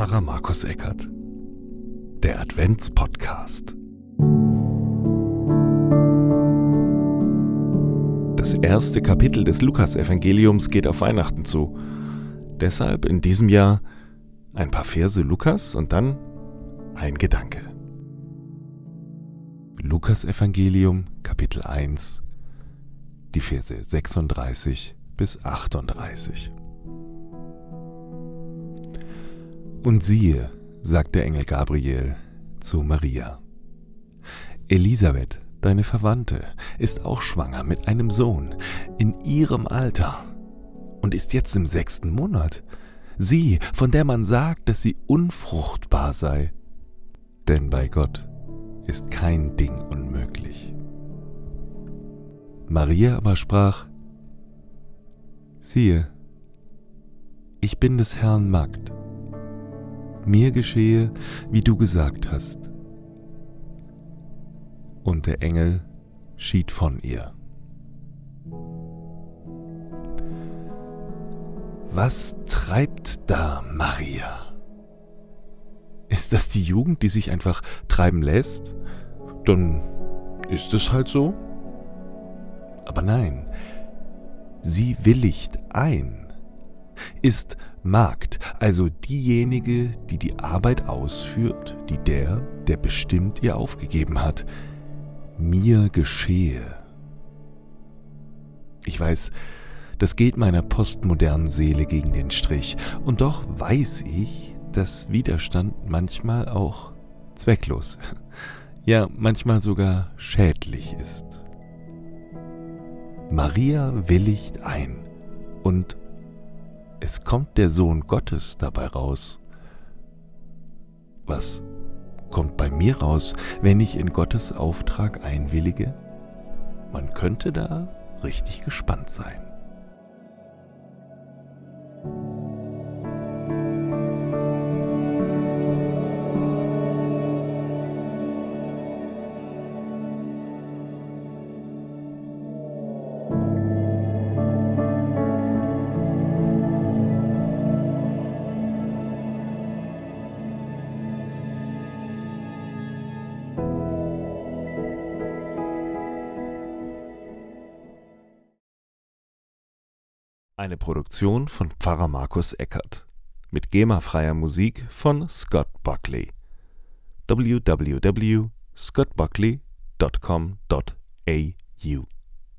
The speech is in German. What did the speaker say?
Pfarrer Markus Eckert. Der Adventspodcast. Das erste Kapitel des Lukasevangeliums geht auf Weihnachten zu. Deshalb in diesem Jahr ein paar Verse Lukas und dann ein Gedanke. Lukasevangelium Kapitel 1 die Verse 36 bis 38. Und siehe, sagt der Engel Gabriel zu Maria, Elisabeth, deine Verwandte, ist auch schwanger mit einem Sohn in ihrem Alter und ist jetzt im sechsten Monat. Sie, von der man sagt, dass sie unfruchtbar sei. Denn bei Gott ist kein Ding unmöglich. Maria aber sprach, siehe, ich bin des Herrn Magd mir geschehe, wie du gesagt hast. Und der Engel schied von ihr. Was treibt da Maria? Ist das die Jugend, die sich einfach treiben lässt? Dann ist es halt so. Aber nein, sie willigt ein ist Magd, also diejenige, die die Arbeit ausführt, die der, der bestimmt ihr aufgegeben hat. Mir geschehe. Ich weiß, das geht meiner postmodernen Seele gegen den Strich, und doch weiß ich, dass Widerstand manchmal auch zwecklos, ja manchmal sogar schädlich ist. Maria willigt ein und es kommt der Sohn Gottes dabei raus. Was kommt bei mir raus, wenn ich in Gottes Auftrag einwillige? Man könnte da richtig gespannt sein. Eine Produktion von Pfarrer Markus Eckert. Mit GEMA-freier Musik von Scott Buckley. www.scottbuckley.com.au